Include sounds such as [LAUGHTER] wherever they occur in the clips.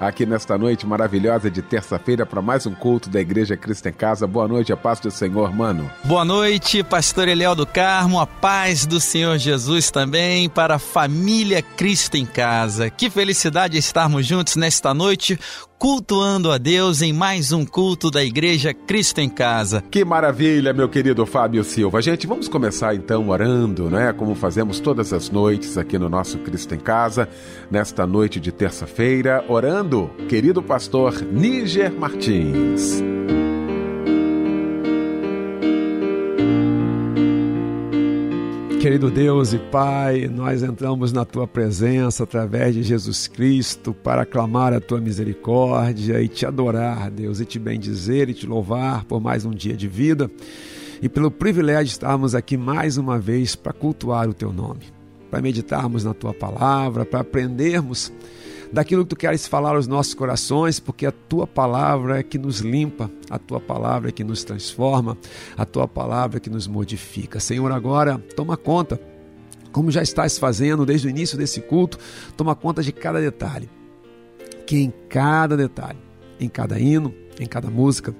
aqui nesta noite maravilhosa de terça-feira para mais um culto da Igreja Cristo em Casa. Boa noite, a paz do Senhor, mano. Boa noite, pastor Eliel do Carmo, a paz do Senhor Jesus também para a família Cristo em Casa. Que felicidade estarmos juntos nesta noite cultuando a Deus em mais um culto da Igreja Cristo em Casa. Que maravilha, meu querido Fábio Silva. Gente, vamos começar então orando, né? Como fazemos todas as noites aqui no nosso Cristo em Casa, nesta noite de terça-feira, orando, querido pastor Níger Martins. Querido Deus e Pai, nós entramos na tua presença através de Jesus Cristo para clamar a tua misericórdia e te adorar, Deus, e te bendizer e te louvar por mais um dia de vida e pelo privilégio de estarmos aqui mais uma vez para cultuar o teu nome, para meditarmos na tua palavra, para aprendermos daquilo que tu queres falar aos nossos corações, porque a tua palavra é que nos limpa, a tua palavra é que nos transforma, a tua palavra é que nos modifica. Senhor, agora toma conta, como já estás fazendo desde o início desse culto, toma conta de cada detalhe. Que em cada detalhe, em cada hino, em cada música,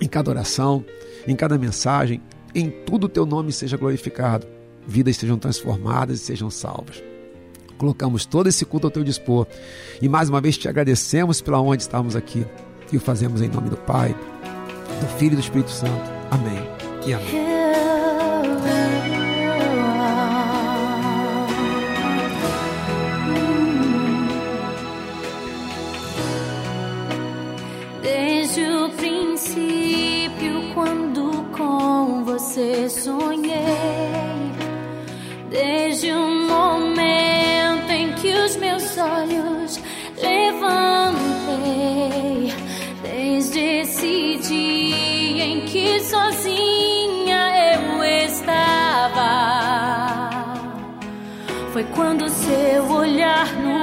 em cada oração, em cada mensagem, em tudo o teu nome seja glorificado, vidas sejam transformadas e sejam salvas colocamos todo esse culto ao teu dispor. E mais uma vez te agradecemos pela onde estamos aqui. E o fazemos em nome do Pai, do Filho e do Espírito Santo. Amém. E amém. Desde o princípio, quando com você sonhei, desde um que os meus olhos levantei desde esse dia em que sozinha eu estava. Foi quando seu olhar no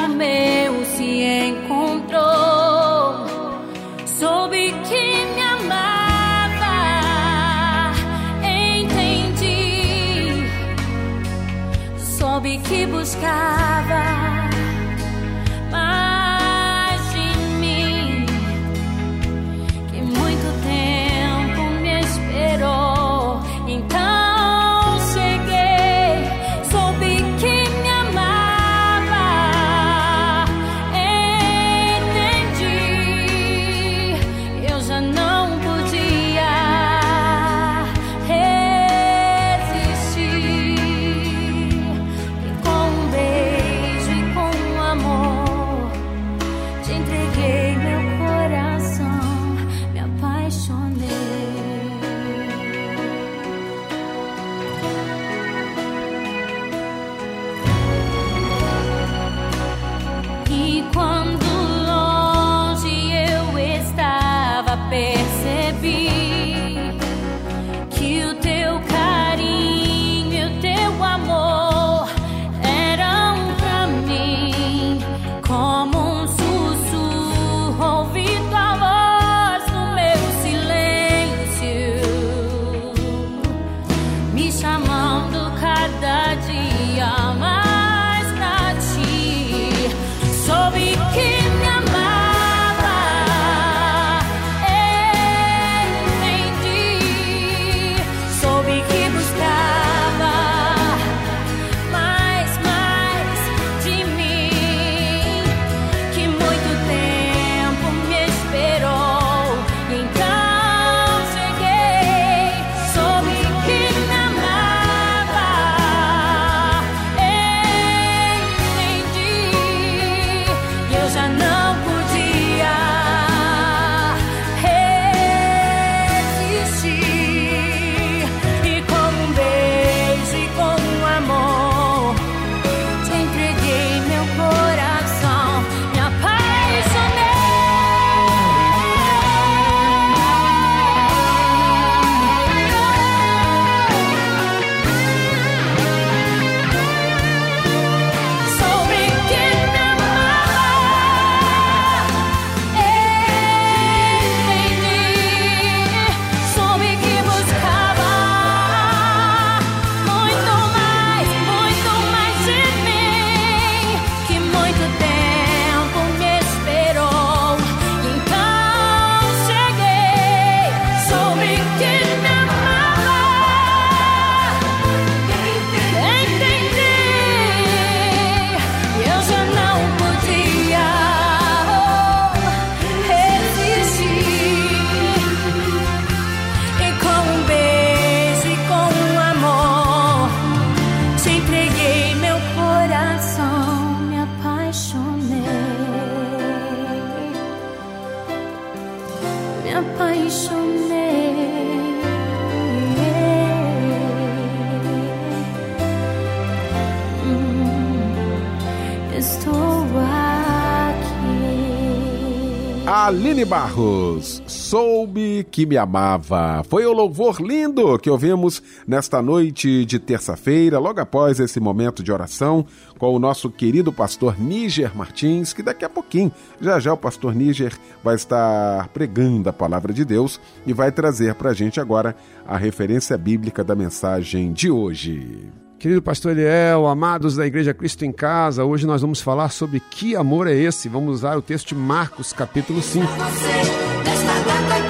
Barros, soube que me amava. Foi o louvor lindo que ouvimos nesta noite de terça-feira, logo após esse momento de oração, com o nosso querido pastor Níger Martins, que daqui a pouquinho, já já o pastor Níger vai estar pregando a palavra de Deus e vai trazer para a gente agora a referência bíblica da mensagem de hoje. Querido pastor Eliel, amados da Igreja Cristo em Casa, hoje nós vamos falar sobre que amor é esse. Vamos usar o texto de Marcos, capítulo 5.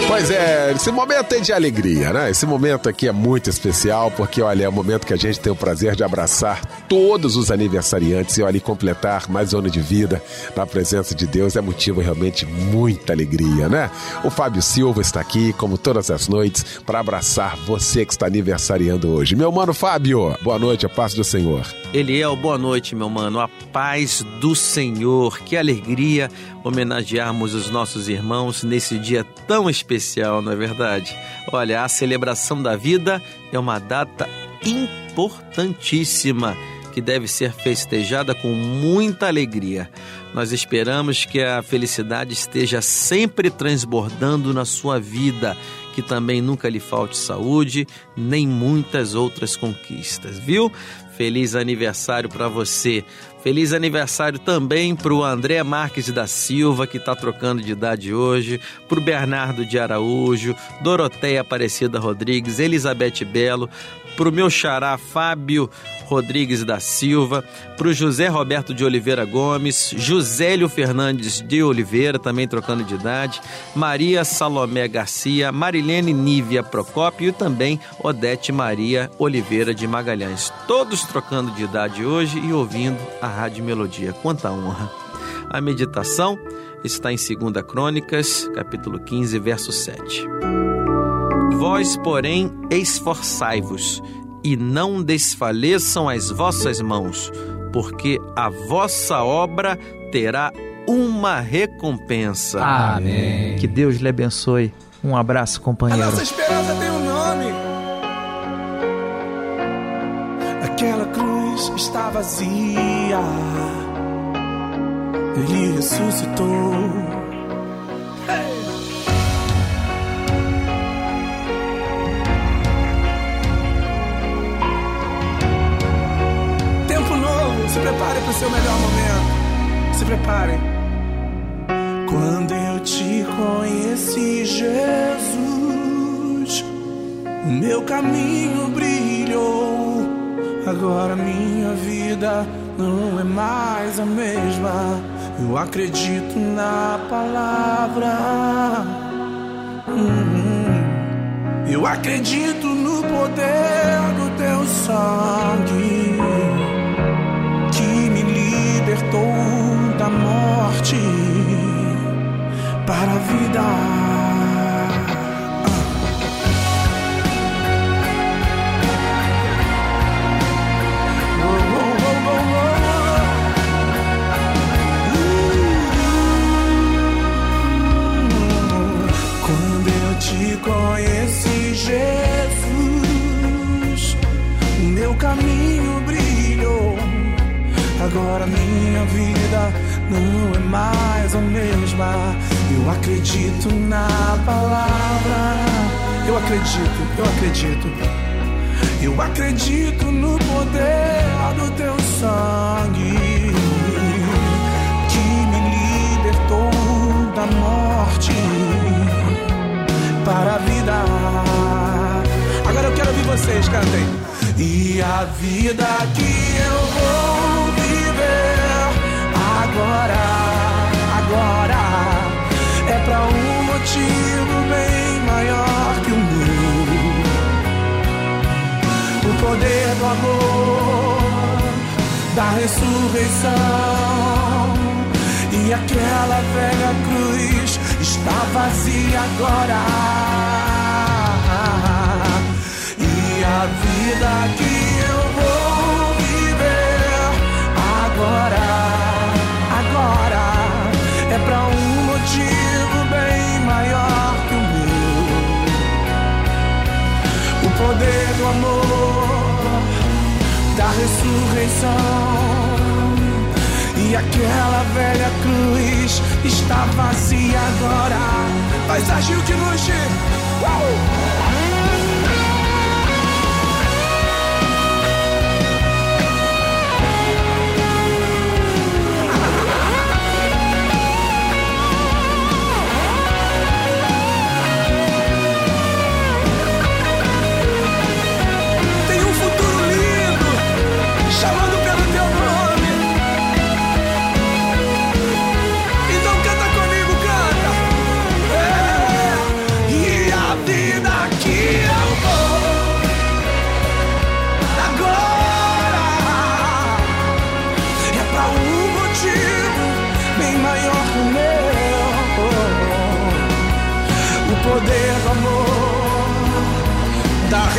Pois é, esse momento é de alegria, né? Esse momento aqui é muito especial porque, olha, é o momento que a gente tem o prazer de abraçar todos os aniversariantes e, olha, completar mais um ano de vida na presença de Deus é motivo realmente muita alegria, né? O Fábio Silva está aqui, como todas as noites, para abraçar você que está aniversariando hoje. Meu mano Fábio, boa noite, a paz do Senhor. Eliel, boa noite, meu mano, a paz do Senhor. Que alegria homenagearmos os nossos irmãos nesse dia tão especial, não é verdade? Olha, a celebração da vida é uma data importantíssima que deve ser festejada com muita alegria. Nós esperamos que a felicidade esteja sempre transbordando na sua vida, que também nunca lhe falte saúde, nem muitas outras conquistas, viu? Feliz aniversário para você. Feliz aniversário também para o André Marques da Silva, que está trocando de idade hoje, para o Bernardo de Araújo, Doroteia Aparecida Rodrigues, Elizabeth Belo, para o meu xará Fábio Rodrigues da Silva, para o José Roberto de Oliveira Gomes, Josélio Fernandes de Oliveira, também trocando de idade, Maria Salomé Garcia, Marilene Nívia Procópio e também Odete Maria Oliveira de Magalhães. Todos trocando de idade hoje e ouvindo a Rádio Melodia. Quanta honra! A meditação está em 2 Crônicas, capítulo 15, verso 7. Vós, porém, esforçai-vos e não desfaleçam as vossas mãos, porque a vossa obra terá uma recompensa. Amém. Que Deus lhe abençoe. Um abraço, companheiro. A nossa esperança tem um nome. Aquela cruz está vazia. Ele ressuscitou prepare o seu melhor momento. Se prepare. Quando eu te conheci, Jesus, o meu caminho brilhou. Agora minha vida não é mais a mesma. Eu acredito na palavra. Hum, eu acredito no poder do teu sangue da morte para a vida. te conheci, Jesus, meu caminho Agora minha vida não é mais a mesma. Eu acredito na palavra. Eu acredito, eu acredito. Eu acredito no poder do teu sangue que me libertou da morte para a vida. Agora eu quero ouvir vocês, cantem. E a vida que eu motivo bem maior que o meu. O poder do amor, da ressurreição e aquela velha cruz está vazia agora. E a vida que amor, da ressurreição e aquela velha cruz está vazia agora. Paisagem que luxe. Uh!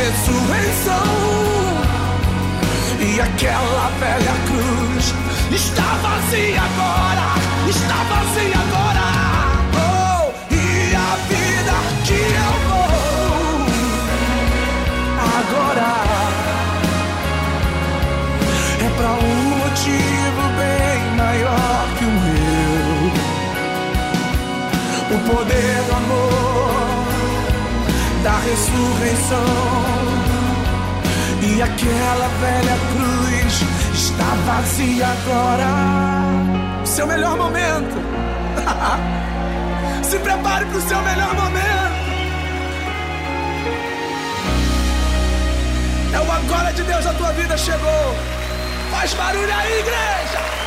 Ressurreição. E aquela velha cruz está vazia agora, está vazia agora. Oh, e a vida que eu vou agora é para um motivo bem maior que o meu. O poder do amor da ressurreição. E aquela velha cruz está vazia agora. Seu melhor momento. [LAUGHS] Se prepare para o seu melhor momento. É o agora de Deus, a tua vida chegou. Faz barulho aí, igreja.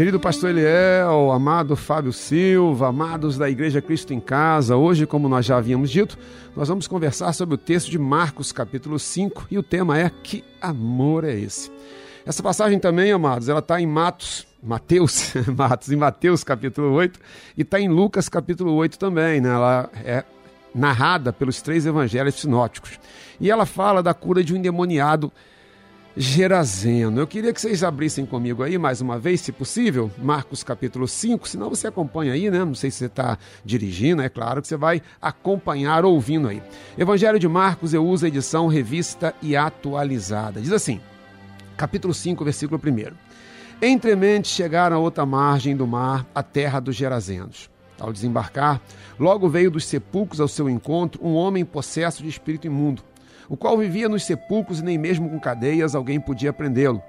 Querido pastor Eliel, amado Fábio Silva, amados da Igreja Cristo em Casa, hoje, como nós já havíamos dito, nós vamos conversar sobre o texto de Marcos, capítulo 5, e o tema é Que amor é esse? Essa passagem também, amados, ela está em Matos, Mateus, [LAUGHS] Matos, em Mateus, capítulo 8, e está em Lucas, capítulo 8 também, né? Ela é narrada pelos três evangelhos sinóticos. E ela fala da cura de um endemoniado Gerazeno. Eu queria que vocês abrissem comigo aí mais uma vez, se possível, Marcos capítulo 5, senão você acompanha aí, né? Não sei se você está dirigindo, é claro que você vai acompanhar ouvindo aí. Evangelho de Marcos, eu uso a edição revista e atualizada. Diz assim, capítulo 5, versículo 1. Entremente chegaram a outra margem do mar, a terra dos Gerazenos. Ao desembarcar, logo veio dos sepulcros ao seu encontro um homem possesso de espírito imundo o qual vivia nos sepulcros e nem mesmo com cadeias alguém podia prendê-lo.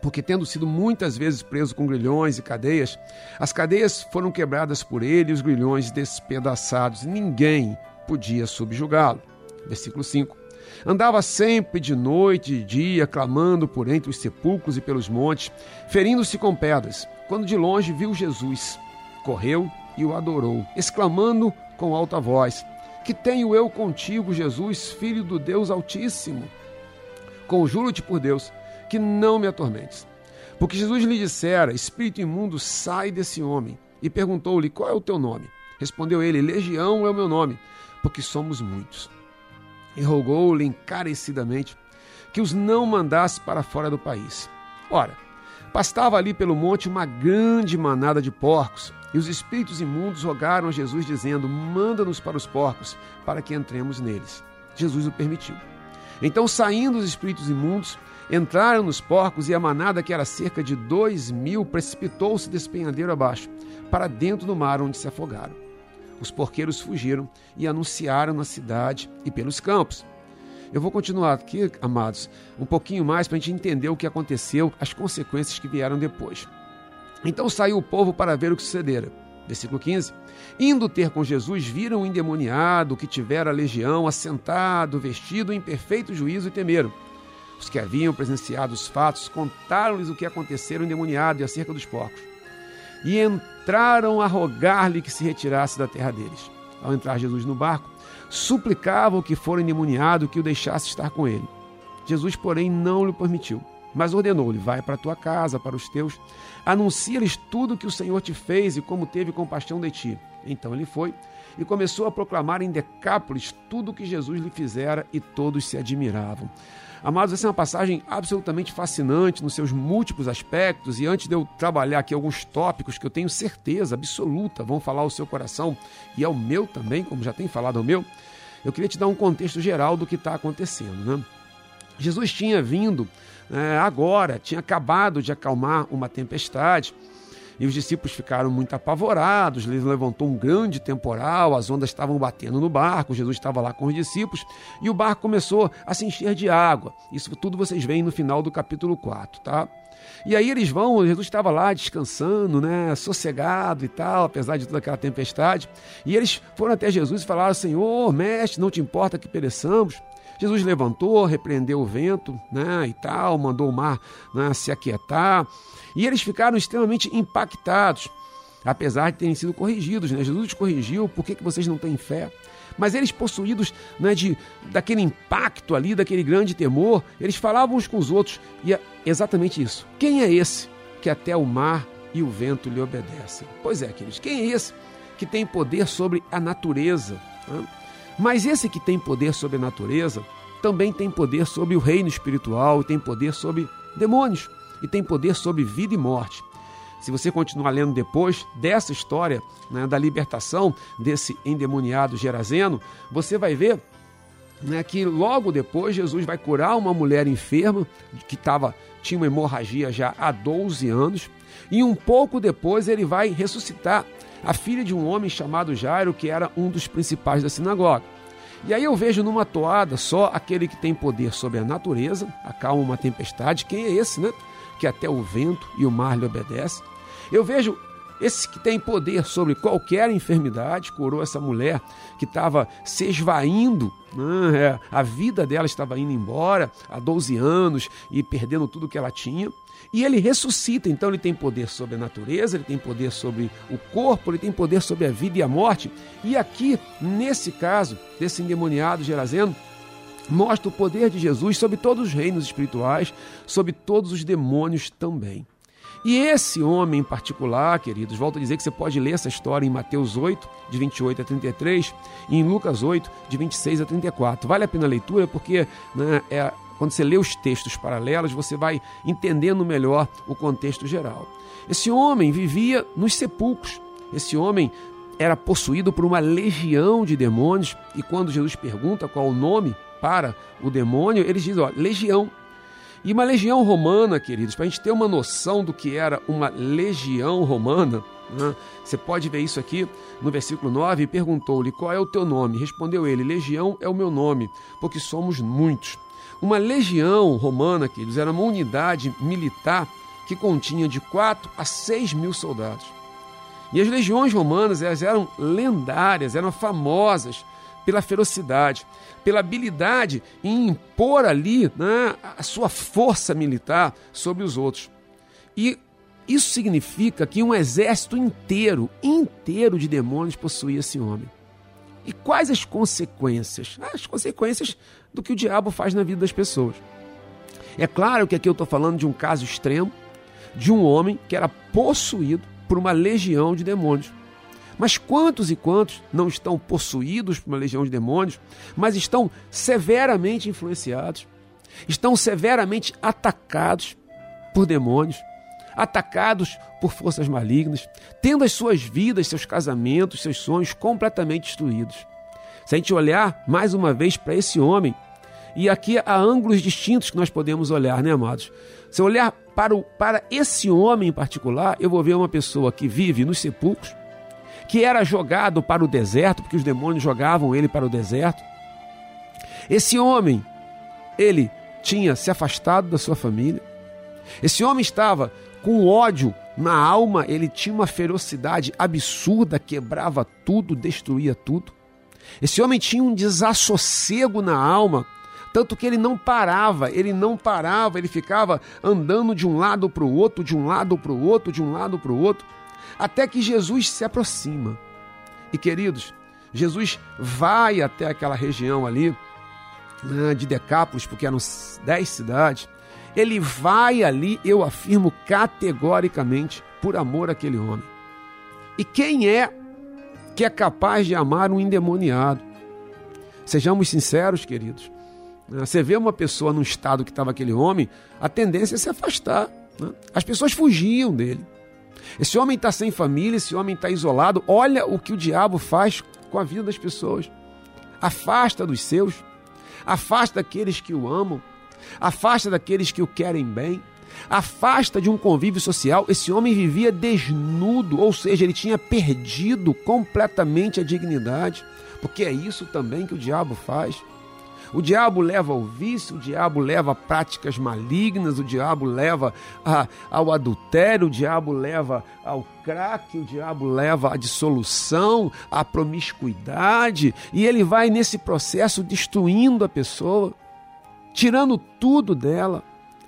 porque tendo sido muitas vezes preso com grilhões e cadeias, as cadeias foram quebradas por ele e os grilhões despedaçados. Ninguém podia subjugá-lo. Versículo 5. Andava sempre de noite e dia, clamando por entre os sepulcros e pelos montes, ferindo-se com pedras. Quando de longe viu Jesus, correu e o adorou, exclamando com alta voz: Que tenho eu contigo, Jesus, filho do Deus Altíssimo? Conjuro-te por Deus que não me atormentes. Porque Jesus lhe dissera: Espírito imundo, sai desse homem. E perguntou-lhe: Qual é o teu nome? Respondeu ele: Legião é o meu nome, porque somos muitos. E rogou-lhe encarecidamente que os não mandasse para fora do país. Ora, pastava ali pelo monte uma grande manada de porcos, e os espíritos imundos rogaram a Jesus, dizendo: Manda-nos para os porcos, para que entremos neles. Jesus o permitiu. Então, saindo os espíritos imundos, entraram nos porcos, e a manada, que era cerca de dois mil, precipitou-se despenhadeiro abaixo, para dentro do mar, onde se afogaram. Os porqueiros fugiram e anunciaram na cidade e pelos campos. Eu vou continuar aqui, amados, um pouquinho mais para a gente entender o que aconteceu, as consequências que vieram depois. Então saiu o povo para ver o que sucedera. Versículo 15. Indo ter com Jesus, viram o endemoniado que tivera a legião assentado, vestido em perfeito juízo e temeram. Os que haviam presenciado os fatos contaram-lhes o que acontecera ao endemoniado e acerca dos porcos. E entraram a rogar-lhe que se retirasse da terra deles. Ao entrar Jesus no barco, suplicavam que fora endemoniado que o deixasse estar com ele. Jesus, porém, não lhe permitiu, mas ordenou-lhe: Vai para a tua casa, para os teus, anuncia-lhes tudo o que o Senhor te fez e como teve compaixão de ti. Então ele foi e começou a proclamar em Decápolis tudo o que Jesus lhe fizera e todos se admiravam. Amados, essa é uma passagem absolutamente fascinante nos seus múltiplos aspectos. E antes de eu trabalhar aqui alguns tópicos que eu tenho certeza absoluta vão falar ao seu coração e ao meu também, como já tem falado ao meu, eu queria te dar um contexto geral do que está acontecendo. Né? Jesus tinha vindo é, agora, tinha acabado de acalmar uma tempestade. E os discípulos ficaram muito apavorados, ele levantou um grande temporal, as ondas estavam batendo no barco, Jesus estava lá com os discípulos, e o barco começou a se encher de água. Isso tudo vocês veem no final do capítulo 4, tá? E aí eles vão, Jesus estava lá descansando, né, sossegado e tal, apesar de toda aquela tempestade. E eles foram até Jesus e falaram: Senhor, mestre, não te importa que pereçamos? Jesus levantou, repreendeu o vento, né, e tal, mandou o mar né, se aquietar. E eles ficaram extremamente impactados, apesar de terem sido corrigidos. Né? Jesus os corrigiu, por que, que vocês não têm fé? Mas eles, possuídos né, de, daquele impacto ali, daquele grande temor, eles falavam uns com os outros, e é exatamente isso. Quem é esse que até o mar e o vento lhe obedecem? Pois é, queridos, quem é esse que tem poder sobre a natureza? Né? Mas esse que tem poder sobre a natureza também tem poder sobre o reino espiritual, tem poder sobre demônios e tem poder sobre vida e morte. Se você continuar lendo depois dessa história né, da libertação desse endemoniado gerazeno, você vai ver né, que logo depois Jesus vai curar uma mulher enferma que tava, tinha uma hemorragia já há 12 anos, e um pouco depois ele vai ressuscitar a filha de um homem chamado Jairo, que era um dos principais da sinagoga. E aí eu vejo numa toada só aquele que tem poder sobre a natureza, acalma uma tempestade, quem é esse, né? que até o vento e o mar lhe obedecem. Eu vejo esse que tem poder sobre qualquer enfermidade, curou essa mulher que estava se esvaindo, né? É, a vida dela estava indo embora há 12 anos e perdendo tudo que ela tinha. E ele ressuscita, então ele tem poder sobre a natureza, ele tem poder sobre o corpo, ele tem poder sobre a vida e a morte. E aqui, nesse caso, desse endemoniado Gerazeno, mostra o poder de Jesus sobre todos os reinos espirituais, sobre todos os demônios também. E esse homem em particular, queridos, volto a dizer que você pode ler essa história em Mateus 8, de 28 a 33, e em Lucas 8, de 26 a 34. Vale a pena a leitura porque né, é, quando você lê os textos paralelos, você vai entendendo melhor o contexto geral. Esse homem vivia nos sepulcros. Esse homem era possuído por uma legião de demônios, e quando Jesus pergunta qual o nome para o demônio, eles dizem, ó, legião. E uma legião romana, queridos, para a gente ter uma noção do que era uma legião romana, né? você pode ver isso aqui no versículo 9, e perguntou-lhe, qual é o teu nome? Respondeu ele, legião é o meu nome, porque somos muitos. Uma legião romana, queridos, era uma unidade militar que continha de 4 a 6 mil soldados. E as legiões romanas elas eram lendárias, eram famosas pela ferocidade, pela habilidade em impor ali né, a sua força militar sobre os outros. E isso significa que um exército inteiro, inteiro de demônios possuía esse homem. E quais as consequências? As consequências do que o diabo faz na vida das pessoas. É claro que aqui eu estou falando de um caso extremo, de um homem que era possuído por uma legião de demônios. Mas quantos e quantos não estão possuídos por uma legião de demônios, mas estão severamente influenciados, estão severamente atacados por demônios, atacados por forças malignas, tendo as suas vidas, seus casamentos, seus sonhos completamente destruídos. Se a gente olhar mais uma vez para esse homem, e aqui há ângulos distintos que nós podemos olhar, né, amados? Se eu olhar para, o, para esse homem em particular, eu vou ver uma pessoa que vive nos sepulcros, que era jogado para o deserto, porque os demônios jogavam ele para o deserto. Esse homem, ele tinha se afastado da sua família. Esse homem estava com ódio na alma, ele tinha uma ferocidade absurda, quebrava tudo, destruía tudo. Esse homem tinha um desassossego na alma, tanto que ele não parava, ele não parava, ele ficava andando de um lado para o outro, de um lado para o outro, de um lado para o outro, até que Jesus se aproxima. E queridos, Jesus vai até aquela região ali né, de Decápolis, porque eram dez cidades. Ele vai ali, eu afirmo categoricamente, por amor àquele homem. E quem é que é capaz de amar um endemoniado? Sejamos sinceros, queridos. Né? Você vê uma pessoa num estado que estava aquele homem, a tendência é se afastar. Né? As pessoas fugiam dele. Esse homem está sem família, esse homem está isolado. Olha o que o diabo faz com a vida das pessoas. Afasta dos seus, afasta daqueles que o amam, afasta daqueles que o querem bem, afasta de um convívio social. Esse homem vivia desnudo, ou seja, ele tinha perdido completamente a dignidade, porque é isso também que o diabo faz. O diabo leva ao vício, o diabo leva a práticas malignas, o diabo leva a, ao adultério, o diabo leva ao crack, o diabo leva à dissolução, à promiscuidade, e ele vai nesse processo destruindo a pessoa, tirando tudo dela,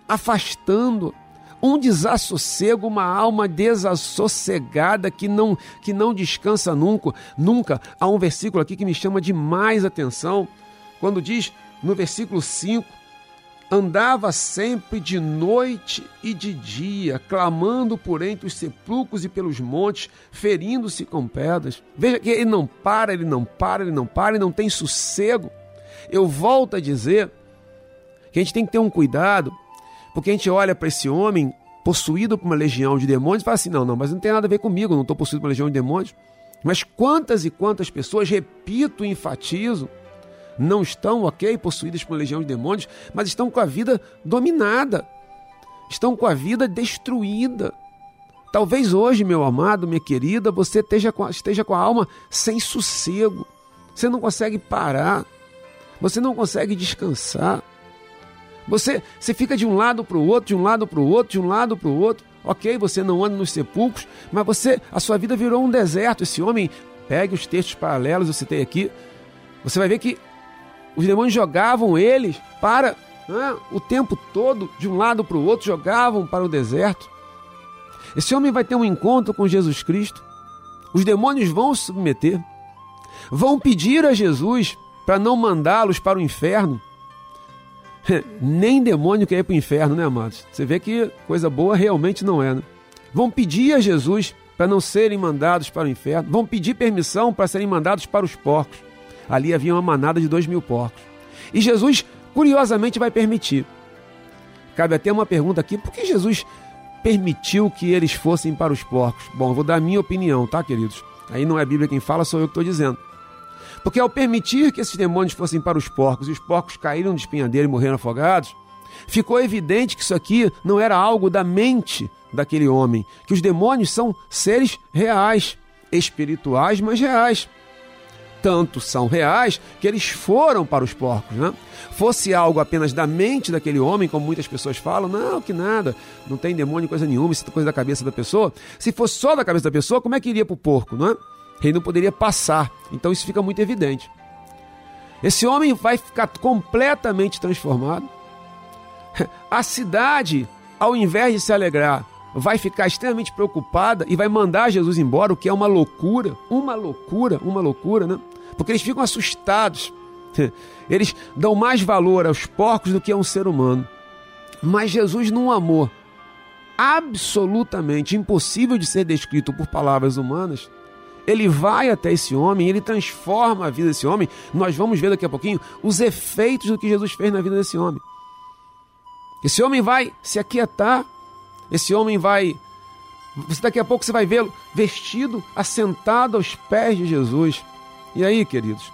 afastando um desassossego, uma alma desassossegada que não que não descansa nunca. Nunca há um versículo aqui que me chama demais atenção quando diz no versículo 5: andava sempre de noite e de dia, clamando por entre os sepulcros e pelos montes, ferindo-se com pedras. Veja que ele não para, ele não para, ele não para, ele não tem sossego. Eu volto a dizer que a gente tem que ter um cuidado, porque a gente olha para esse homem possuído por uma legião de demônios e fala assim: não, não, mas não tem nada a ver comigo, não estou possuído por uma legião de demônios. Mas quantas e quantas pessoas, repito e enfatizo, não estão, ok, possuídas por uma legião de demônios, mas estão com a vida dominada, estão com a vida destruída. Talvez hoje, meu amado, minha querida, você esteja com, esteja com a alma sem sossego, você não consegue parar, você não consegue descansar. Você, você fica de um lado para o outro, de um lado para o outro, de um lado para o outro. Ok, você não anda nos sepulcros, mas você, a sua vida virou um deserto. Esse homem, pegue os textos paralelos, eu citei aqui, você vai ver que os demônios jogavam eles para né, o tempo todo, de um lado para o outro, jogavam para o deserto. Esse homem vai ter um encontro com Jesus Cristo. Os demônios vão se submeter, vão pedir a Jesus para não mandá-los para o inferno. [LAUGHS] Nem demônio quer ir para o inferno, né, amados? Você vê que coisa boa realmente não é, né? Vão pedir a Jesus para não serem mandados para o inferno, vão pedir permissão para serem mandados para os porcos. Ali havia uma manada de dois mil porcos. E Jesus, curiosamente, vai permitir. Cabe até uma pergunta aqui: por que Jesus permitiu que eles fossem para os porcos? Bom, vou dar a minha opinião, tá, queridos? Aí não é a Bíblia quem fala, sou eu que estou dizendo. Porque ao permitir que esses demônios fossem para os porcos e os porcos caíram de espinhadeira e morreram afogados, ficou evidente que isso aqui não era algo da mente daquele homem, que os demônios são seres reais, espirituais, mas reais. tanto são reais que eles foram para os porcos, né? Fosse algo apenas da mente daquele homem, como muitas pessoas falam, não, que nada, não tem demônio, coisa nenhuma, isso é coisa da cabeça da pessoa. Se fosse só da cabeça da pessoa, como é que iria para o porco, não é? Ele não poderia passar. Então isso fica muito evidente. Esse homem vai ficar completamente transformado. [LAUGHS] A cidade, ao invés de se alegrar, vai ficar extremamente preocupada e vai mandar Jesus embora, o que é uma loucura, uma loucura, uma loucura, né? Porque eles ficam assustados. [LAUGHS] Eles dão mais valor aos porcos do que a um ser humano. Mas Jesus, num amor absolutamente impossível de ser descrito por palavras humanas, ele vai até esse homem, ele transforma a vida desse homem. Nós vamos ver daqui a pouquinho os efeitos do que Jesus fez na vida desse homem. Esse homem vai se aquietar, esse homem vai. Você daqui a pouco você vai vê-lo vestido, assentado aos pés de Jesus. E aí, queridos,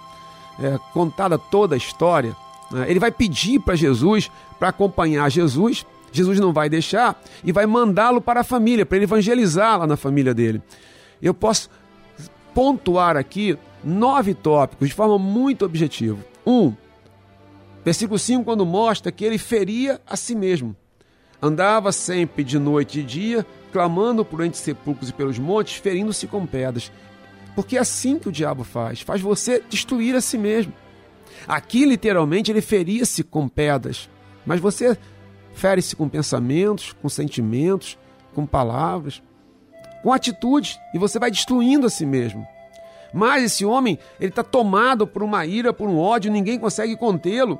é, contada toda a história, né, ele vai pedir para Jesus para acompanhar Jesus. Jesus não vai deixar e vai mandá-lo para a família, para ele evangelizar lá na família dele. Eu posso pontuar aqui nove tópicos de forma muito objetiva. Um, versículo 5, quando mostra que ele feria a si mesmo. Andava sempre de noite e dia, clamando por entre sepulcros e pelos montes, ferindo-se com pedras. Porque é assim que o diabo faz, faz você destruir a si mesmo. Aqui, literalmente, ele feria-se com pedras, mas você fere-se com pensamentos, com sentimentos, com palavras com atitude, e você vai destruindo a si mesmo. Mas esse homem, ele está tomado por uma ira, por um ódio, ninguém consegue contê-lo.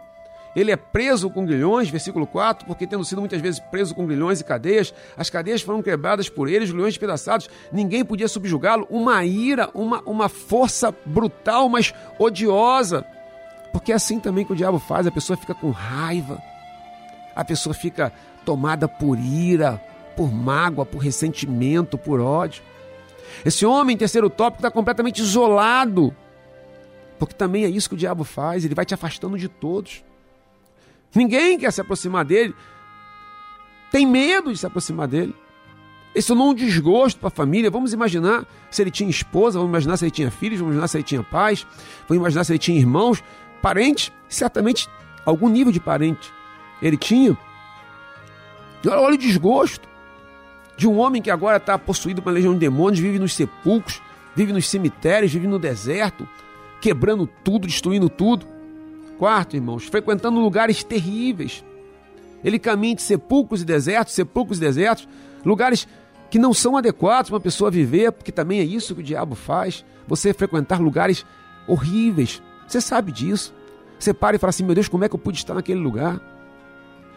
Ele é preso com grilhões, versículo 4, porque tendo sido muitas vezes preso com grilhões e cadeias, as cadeias foram quebradas por ele, os grilhões despedaçados, ninguém podia subjugá-lo. Uma ira, uma, uma força brutal, mas odiosa. Porque é assim também que o diabo faz, a pessoa fica com raiva, a pessoa fica tomada por ira, por mágoa, por ressentimento, por ódio. Esse homem, terceiro tópico, está completamente isolado. Porque também é isso que o diabo faz, ele vai te afastando de todos. Ninguém quer se aproximar dele, tem medo de se aproximar dele. Isso não é um desgosto para a família. Vamos imaginar se ele tinha esposa, vamos imaginar se ele tinha filhos, vamos imaginar se ele tinha pais, vamos imaginar se ele tinha irmãos, parentes, certamente algum nível de parente ele tinha. Olha o desgosto de um homem que agora está possuído por uma legião de demônios, vive nos sepulcros, vive nos cemitérios, vive no deserto, quebrando tudo, destruindo tudo. Quarto, irmãos, frequentando lugares terríveis. Ele caminha de sepulcros e desertos, sepulcros e desertos, lugares que não são adequados para uma pessoa viver, porque também é isso que o diabo faz. Você frequentar lugares horríveis. Você sabe disso. Você para e fala assim: meu Deus, como é que eu pude estar naquele lugar?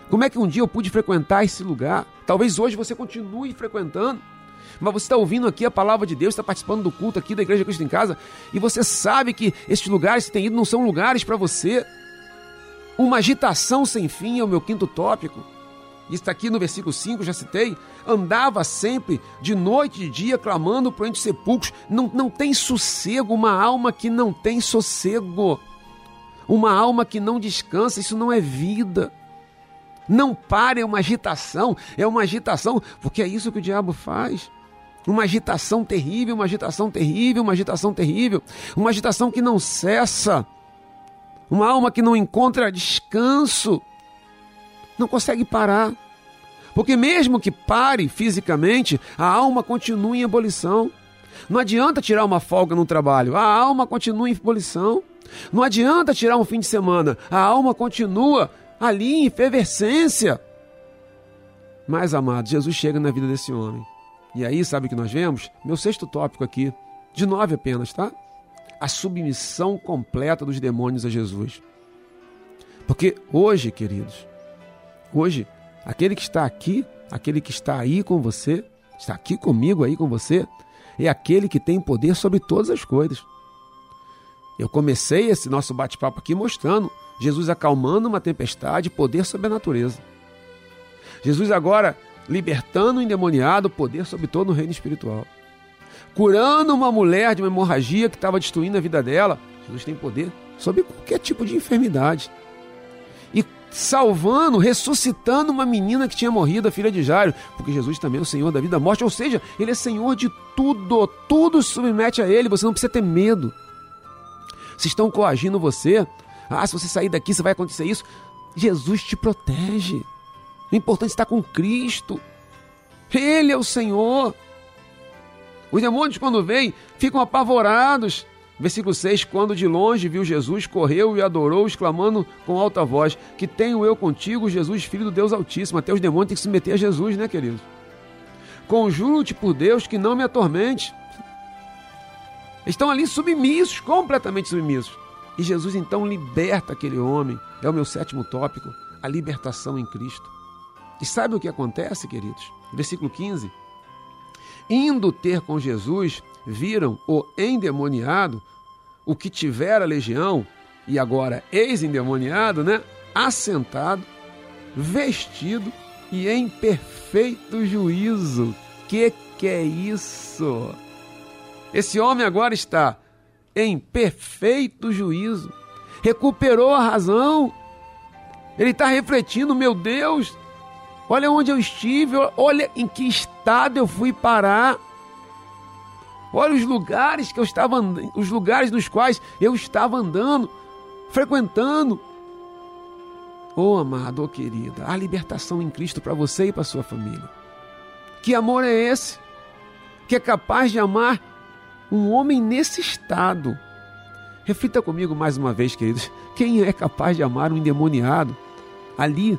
Como é que um dia eu pude frequentar esse lugar? Talvez hoje você continue frequentando, mas você está ouvindo aqui a palavra de Deus, está participando do culto aqui da Igreja Cristo em Casa, e você sabe que esses lugares que tem ido não são lugares para você. Uma agitação sem fim é o meu quinto tópico. Está aqui no versículo 5, já citei. Andava sempre, de noite e de dia, clamando por entre sepulcros. Não, não tem sossego, uma alma que não tem sossego. Uma alma que não descansa, isso não é vida. Não pare, é uma agitação, é uma agitação, porque é isso que o diabo faz. Uma agitação terrível, uma agitação terrível, uma agitação terrível, uma agitação que não cessa. Uma alma que não encontra descanso, não consegue parar. Porque mesmo que pare fisicamente, a alma continua em ebulição. Não adianta tirar uma folga no trabalho, a alma continua em ebulição. Não adianta tirar um fim de semana, a alma continua ali em efervescência. Mas, amado, Jesus chega na vida desse homem. E aí, sabe o que nós vemos? Meu sexto tópico aqui, de nove apenas, tá? A submissão completa dos demônios a Jesus. Porque hoje, queridos, hoje, aquele que está aqui, aquele que está aí com você, está aqui comigo aí com você, é aquele que tem poder sobre todas as coisas. Eu comecei esse nosso bate-papo aqui mostrando Jesus acalmando uma tempestade, poder sobre a natureza. Jesus agora libertando o endemoniado, poder sobre todo o reino espiritual. Curando uma mulher de uma hemorragia que estava destruindo a vida dela, Jesus tem poder sobre qualquer tipo de enfermidade. E salvando, ressuscitando uma menina que tinha morrido, a filha de Jairo, porque Jesus também é o Senhor da vida da morte, ou seja, Ele é Senhor de tudo, tudo se submete a Ele, você não precisa ter medo. se estão coagindo você. Ah, se você sair daqui, você vai acontecer isso. Jesus te protege. O importante é estar com Cristo. Ele é o Senhor. Os demônios, quando vêm, ficam apavorados. Versículo 6: Quando de longe viu Jesus, correu e adorou, exclamando com alta voz: Que tenho eu contigo, Jesus, filho do Deus Altíssimo. Até os demônios têm que se meter a Jesus, né, queridos? Conjuro-te por Deus que não me atormente. Estão ali submissos, completamente submissos. E Jesus então liberta aquele homem. É o meu sétimo tópico: a libertação em Cristo. E sabe o que acontece, queridos? Versículo 15. Indo ter com Jesus, viram o endemoniado, o que tivera legião, e agora ex-endemoniado, né? Assentado, vestido e em perfeito juízo. Que que é isso? Esse homem agora está em perfeito juízo, recuperou a razão. Ele está refletindo, meu Deus, olha onde eu estive, olha em que estado eu fui parar. Olha os lugares que eu estava andando, os lugares nos quais eu estava andando, frequentando. Oh, amado, oh, querida, a libertação em Cristo para você e para sua família. Que amor é esse? Que é capaz de amar um homem nesse estado. Reflita comigo mais uma vez, queridos. [LAUGHS] Quem é capaz de amar um endemoniado ali,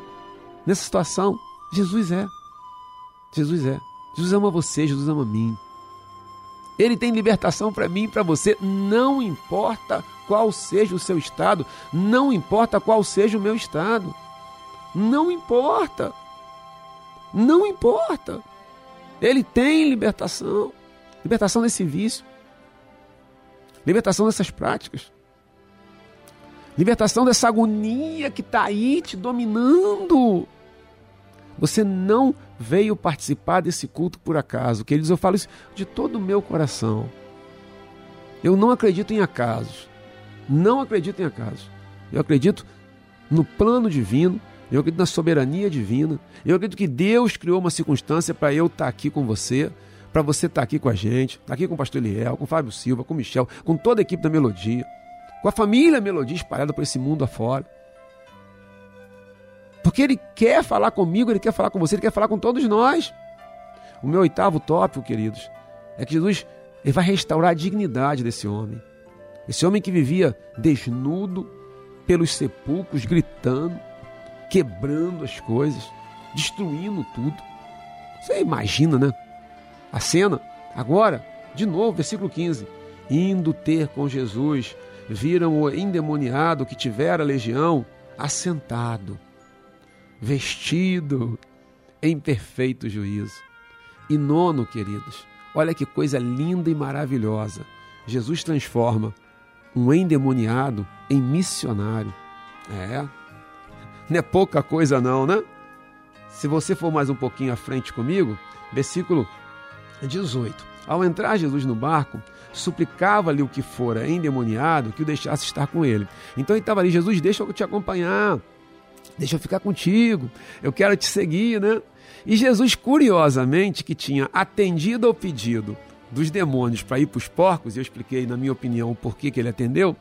nessa situação? Jesus é. Jesus é. Jesus ama você, Jesus ama mim. Ele tem libertação para mim e para você, não importa qual seja o seu estado, não importa qual seja o meu estado. Não importa. Não importa. Ele tem libertação. Libertação desse vício. Libertação dessas práticas. Libertação dessa agonia que está aí te dominando. Você não veio participar desse culto por acaso. Queridos, eu falo isso de todo o meu coração. Eu não acredito em acasos. Não acredito em acasos. Eu acredito no plano divino. Eu acredito na soberania divina. Eu acredito que Deus criou uma circunstância para eu estar tá aqui com você, para você estar tá aqui com a gente, tá aqui com o pastor Eliel, com o Fábio Silva, com o Michel, com toda a equipe da Melodia, com a família Melodia espalhada por esse mundo afora. Porque ele quer falar comigo, ele quer falar com você, ele quer falar com todos nós. O meu oitavo tópico, queridos, é que Jesus ele vai restaurar a dignidade desse homem. Esse homem que vivia desnudo pelos sepulcros, gritando, quebrando as coisas, destruindo tudo. Você imagina, né? A cena. Agora, de novo, versículo 15. Indo ter com Jesus, viram o endemoniado que tivera legião assentado vestido em perfeito juízo. E nono, queridos, olha que coisa linda e maravilhosa. Jesus transforma um endemoniado em missionário. É, não é pouca coisa não, né? Se você for mais um pouquinho à frente comigo, versículo 18. Ao entrar Jesus no barco, suplicava-lhe o que fora endemoniado que o deixasse estar com ele. Então ele estava ali, Jesus, deixa eu te acompanhar. Deixa eu ficar contigo, eu quero te seguir, né? E Jesus, curiosamente, que tinha atendido ao pedido dos demônios para ir para os porcos, e eu expliquei, na minha opinião, o porquê que ele atendeu,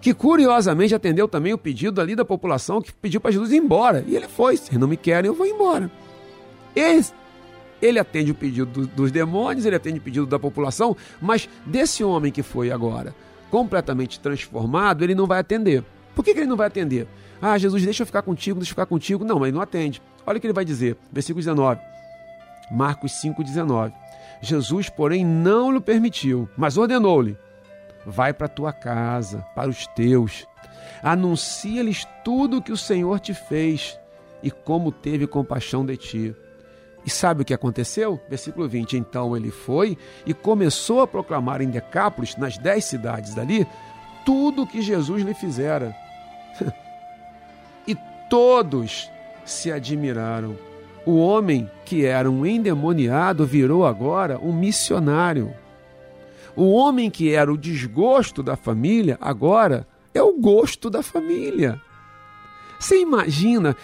que curiosamente atendeu também o pedido ali da população que pediu para Jesus ir embora. E ele foi, se não me querem, eu vou embora. Ele, ele atende o pedido do, dos demônios, ele atende o pedido da população, mas desse homem que foi agora completamente transformado, ele não vai atender. Por que, que ele não vai atender? Ah, Jesus, deixa eu ficar contigo, deixa eu ficar contigo. Não, mas ele não atende. Olha o que ele vai dizer, versículo 19. Marcos 5, 19. Jesus, porém, não lhe permitiu, mas ordenou-lhe: Vai para a tua casa, para os teus, anuncia-lhes tudo o que o Senhor te fez e como teve compaixão de ti. E sabe o que aconteceu? Versículo 20. Então ele foi e começou a proclamar em Decápolis, nas dez cidades dali, tudo o que Jesus lhe fizera. [LAUGHS] todos se admiraram. O homem que era um endemoniado virou agora um missionário. O homem que era o desgosto da família agora é o gosto da família. Você imagina?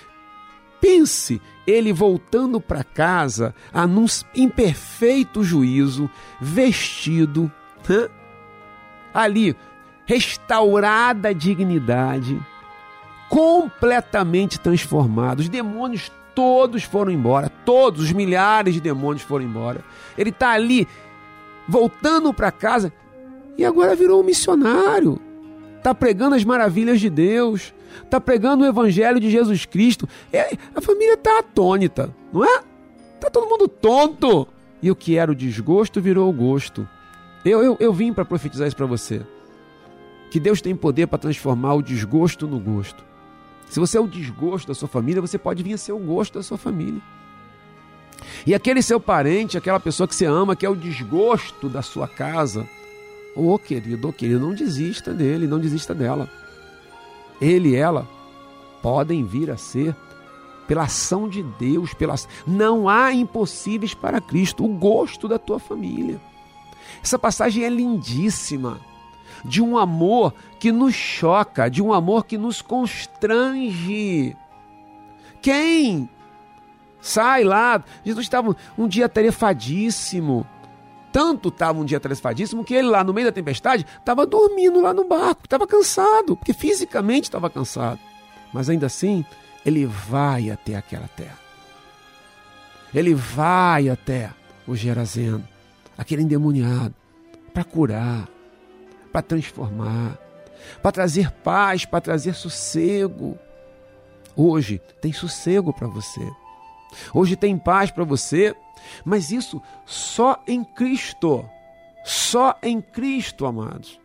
Pense ele voltando para casa num imperfeito juízo, vestido, ali restaurada a dignidade, completamente transformado. Os demônios todos foram embora, todos os milhares de demônios foram embora. Ele está ali voltando para casa e agora virou um missionário. Está pregando as maravilhas de Deus, está pregando o evangelho de Jesus Cristo. É, a família está atônita, não é? Está todo mundo tonto. E o que era o desgosto virou o gosto. Eu, eu, eu vim para profetizar isso para você. Que Deus tem poder para transformar o desgosto no gosto. Se você é o desgosto da sua família, você pode vir a ser o gosto da sua família. E aquele seu parente, aquela pessoa que você ama, que é o desgosto da sua casa, ô oh, querido, ô oh, querido, não desista dele, não desista dela. Ele e ela podem vir a ser pela ação de Deus, pela não há impossíveis para Cristo, o gosto da tua família. Essa passagem é lindíssima, de um amor que nos choca, de um amor que nos constrange. Quem sai lá? Jesus estava um dia tarefadíssimo. Tanto estava um dia tarefadíssimo que ele lá no meio da tempestade estava dormindo lá no barco, estava cansado, porque fisicamente estava cansado. Mas ainda assim, ele vai até aquela terra. Ele vai até o Gerazeno aquele endemoniado, para curar, para transformar, para trazer paz, para trazer sossego. Hoje tem sossego para você. Hoje tem paz para você, mas isso só em Cristo. Só em Cristo, amados.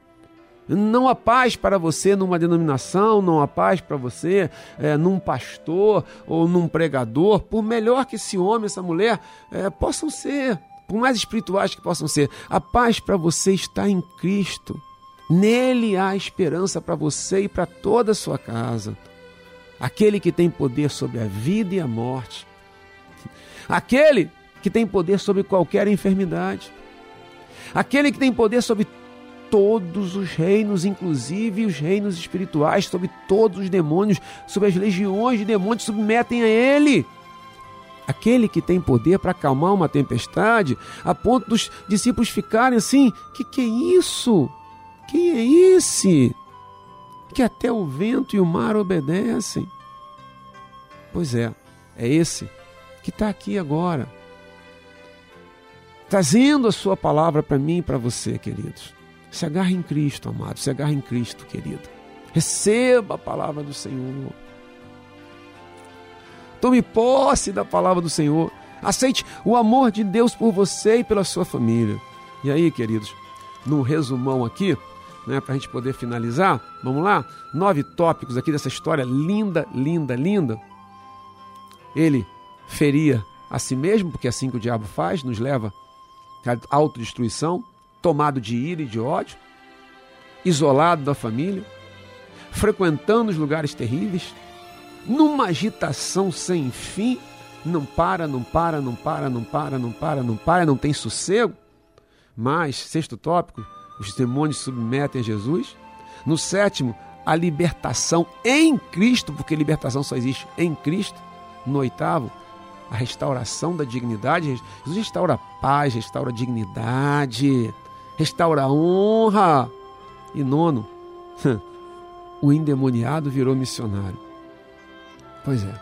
Não há paz para você numa denominação, não há paz para você é, num pastor ou num pregador, por melhor que esse homem, essa mulher é, possam ser por mais espirituais que possam ser, a paz para você está em Cristo. Nele há esperança para você e para toda a sua casa. Aquele que tem poder sobre a vida e a morte. Aquele que tem poder sobre qualquer enfermidade. Aquele que tem poder sobre todos os reinos, inclusive os reinos espirituais, sobre todos os demônios, sobre as legiões de demônios, submetem a Ele aquele que tem poder para acalmar uma tempestade, a ponto dos discípulos ficarem assim: que que é isso? Quem é esse? Que até o vento e o mar obedecem. Pois é, é esse que está aqui agora, trazendo a sua palavra para mim e para você, queridos. Se agarre em Cristo, amado, se agarre em Cristo, querido. Receba a palavra do Senhor. Tome posse da palavra do Senhor. Aceite o amor de Deus por você e pela sua família. E aí, queridos, num resumão aqui, né, para a gente poder finalizar, vamos lá? Nove tópicos aqui dessa história linda, linda, linda. Ele feria a si mesmo, porque é assim que o diabo faz, nos leva autodestruição, tomado de ira e de ódio, isolado da família, frequentando os lugares terríveis, numa agitação sem fim, não para, não para, não para, não para, não para, não para, não tem sossego. Mas, sexto tópico, os demônios submetem a Jesus. No sétimo, a libertação em Cristo, porque libertação só existe em Cristo. No oitavo, a restauração da dignidade. Jesus restaura a paz, restaura a dignidade, restaura a honra. E nono, [LAUGHS] o endemoniado virou missionário. Pois é.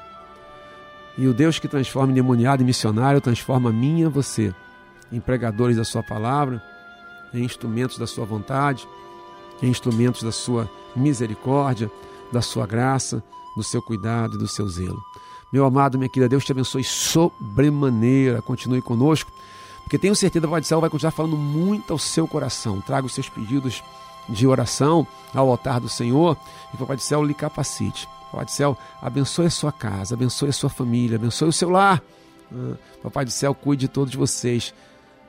E o Deus que transforma endemoniado em missionário transforma a mim e a você em pregadores da Sua palavra, em instrumentos da Sua vontade, em instrumentos da Sua misericórdia, da Sua graça, do seu cuidado e do seu zelo. Meu amado, minha querida, Deus te abençoe sobremaneira. Continue conosco, porque tenho certeza que o Pai do Céu vai continuar falando muito ao seu coração. Traga os seus pedidos de oração ao altar do Senhor e que o Pai do Céu lhe capacite Papai do céu, abençoe a sua casa, abençoe a sua família, abençoe o seu lar. Ah, Papai do céu, cuide de todos vocês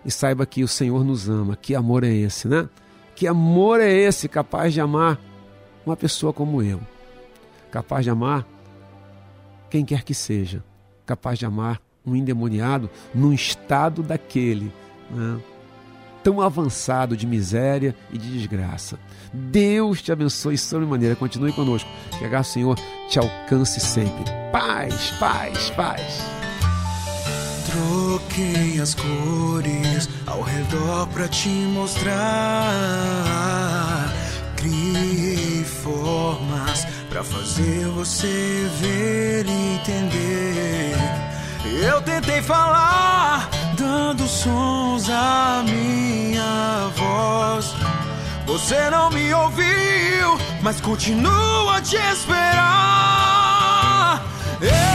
e saiba que o Senhor nos ama. Que amor é esse, né? Que amor é esse capaz de amar uma pessoa como eu? Capaz de amar quem quer que seja, capaz de amar um endemoniado num estado daquele. Né? tão avançado de miséria e de desgraça. Deus te abençoe sobremaneira. Continue conosco. Que a Senhor te alcance sempre. Paz, paz, paz. Troquei as cores ao redor para te mostrar criei formas para fazer você ver entender. Eu tentei falar, dando sons à minha voz. Você não me ouviu, mas continua a te esperar. Eu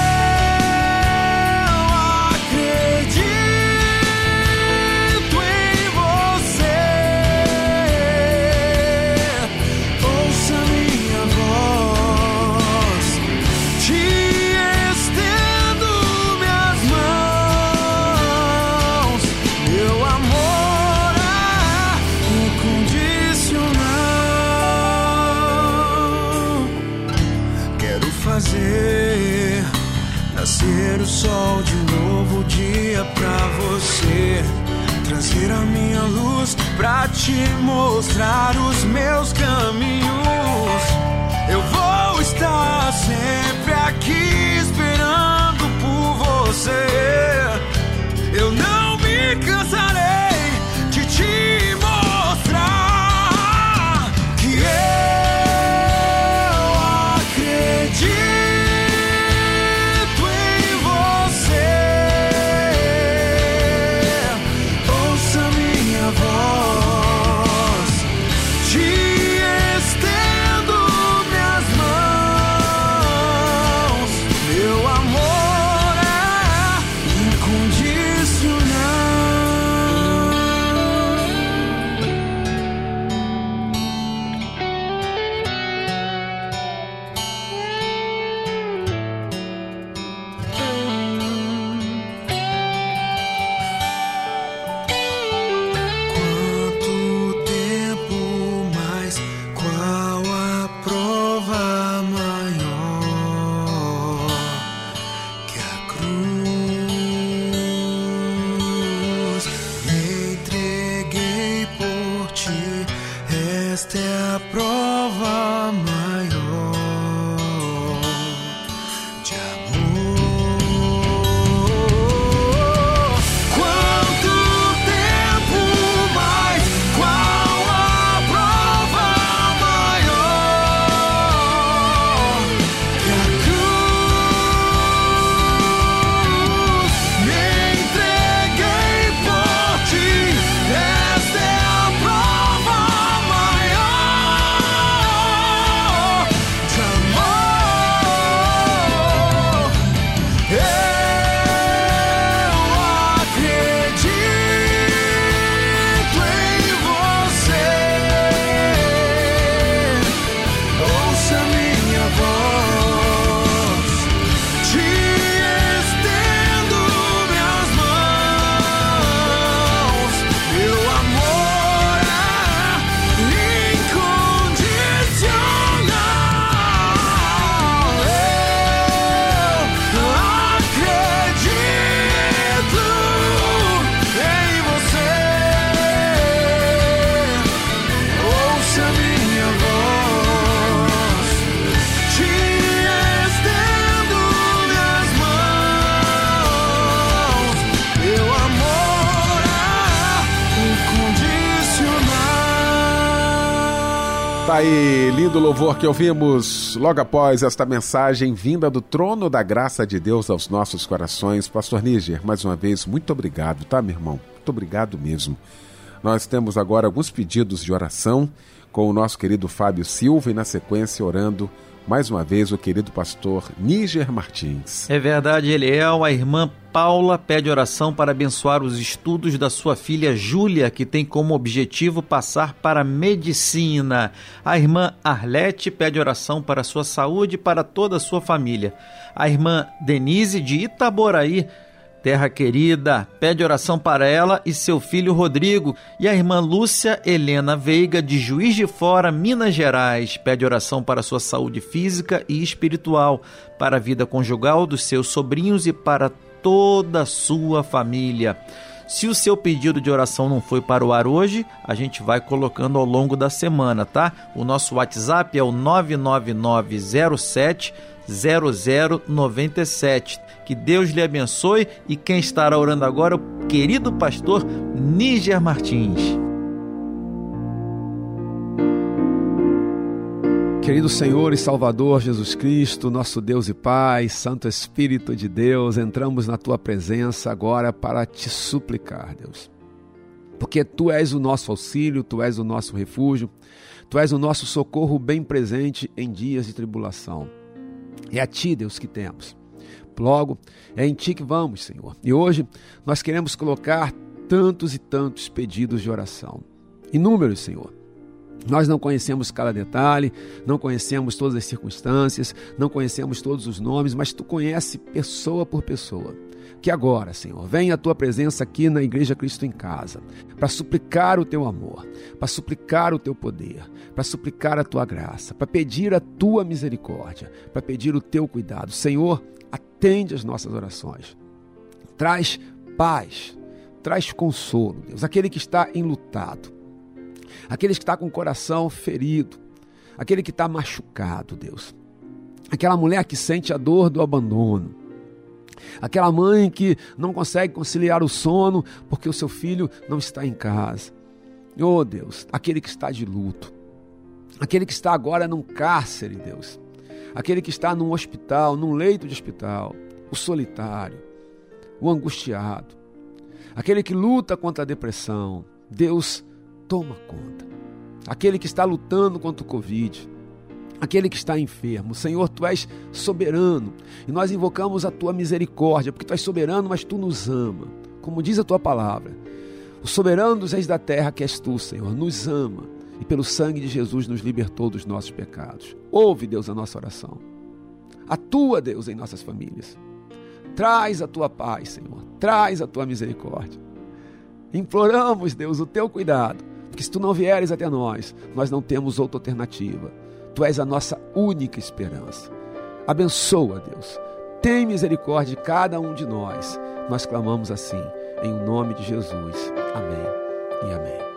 dia pra você. Trazer a minha luz pra te mostrar os meus caminhos. Eu vou estar sempre aqui esperando por você. Eu não louvor que ouvimos logo após esta mensagem vinda do trono da graça de Deus aos nossos corações. Pastor Níger, mais uma vez, muito obrigado, tá, meu irmão? Muito obrigado mesmo. Nós temos agora alguns pedidos de oração com o nosso querido Fábio Silva e, na sequência, orando mais uma vez o querido pastor Níger Martins. É verdade, Eliel. A irmã Paula pede oração para abençoar os estudos da sua filha Júlia, que tem como objetivo passar para medicina. A irmã Arlete pede oração para sua saúde e para toda a sua família. A irmã Denise de Itaboraí Terra querida, pede oração para ela e seu filho Rodrigo. E a irmã Lúcia Helena Veiga, de Juiz de Fora, Minas Gerais, pede oração para sua saúde física e espiritual, para a vida conjugal dos seus sobrinhos e para toda a sua família. Se o seu pedido de oração não foi para o ar hoje, a gente vai colocando ao longo da semana, tá? O nosso WhatsApp é o 99907 0097. Que Deus lhe abençoe e quem estará orando agora é o querido pastor Níger Martins. Querido Senhor e Salvador Jesus Cristo, nosso Deus e Pai, Santo Espírito de Deus, entramos na tua presença agora para te suplicar, Deus. Porque tu és o nosso auxílio, tu és o nosso refúgio, tu és o nosso socorro bem presente em dias de tribulação. É a ti, Deus, que temos. Logo, é em ti que vamos, Senhor. E hoje nós queremos colocar tantos e tantos pedidos de oração. Inúmeros, Senhor. Nós não conhecemos cada detalhe, não conhecemos todas as circunstâncias, não conhecemos todos os nomes, mas tu conhece pessoa por pessoa. Que agora, Senhor, venha a tua presença aqui na Igreja Cristo em Casa, para suplicar o teu amor, para suplicar o teu poder, para suplicar a tua graça, para pedir a tua misericórdia, para pedir o teu cuidado. Senhor, atende as nossas orações. Traz paz, traz consolo, Deus, aquele que está enlutado, aquele que está com o coração ferido, aquele que está machucado, Deus. Aquela mulher que sente a dor do abandono, aquela mãe que não consegue conciliar o sono porque o seu filho não está em casa. Oh Deus, aquele que está de luto, aquele que está agora num cárcere, Deus, aquele que está num hospital, num leito de hospital, o solitário, o angustiado, aquele que luta contra a depressão. Deus, toma conta. Aquele que está lutando contra o Covid, aquele que está enfermo. Senhor, tu és soberano e nós invocamos a tua misericórdia, porque tu és soberano, mas tu nos ama. Como diz a tua palavra, o soberano dos reis da terra que és tu, Senhor, nos ama e pelo sangue de Jesus nos libertou dos nossos pecados. Ouve, Deus, a nossa oração. Atua, Deus, em nossas famílias. Traz a tua paz, Senhor. Traz a tua misericórdia. Imploramos, Deus, o teu cuidado, porque se tu não vieres até nós, nós não temos outra alternativa. Tu és a nossa única esperança. Abençoa, Deus. Tem misericórdia de cada um de nós. Nós clamamos assim, em nome de Jesus. Amém e amém.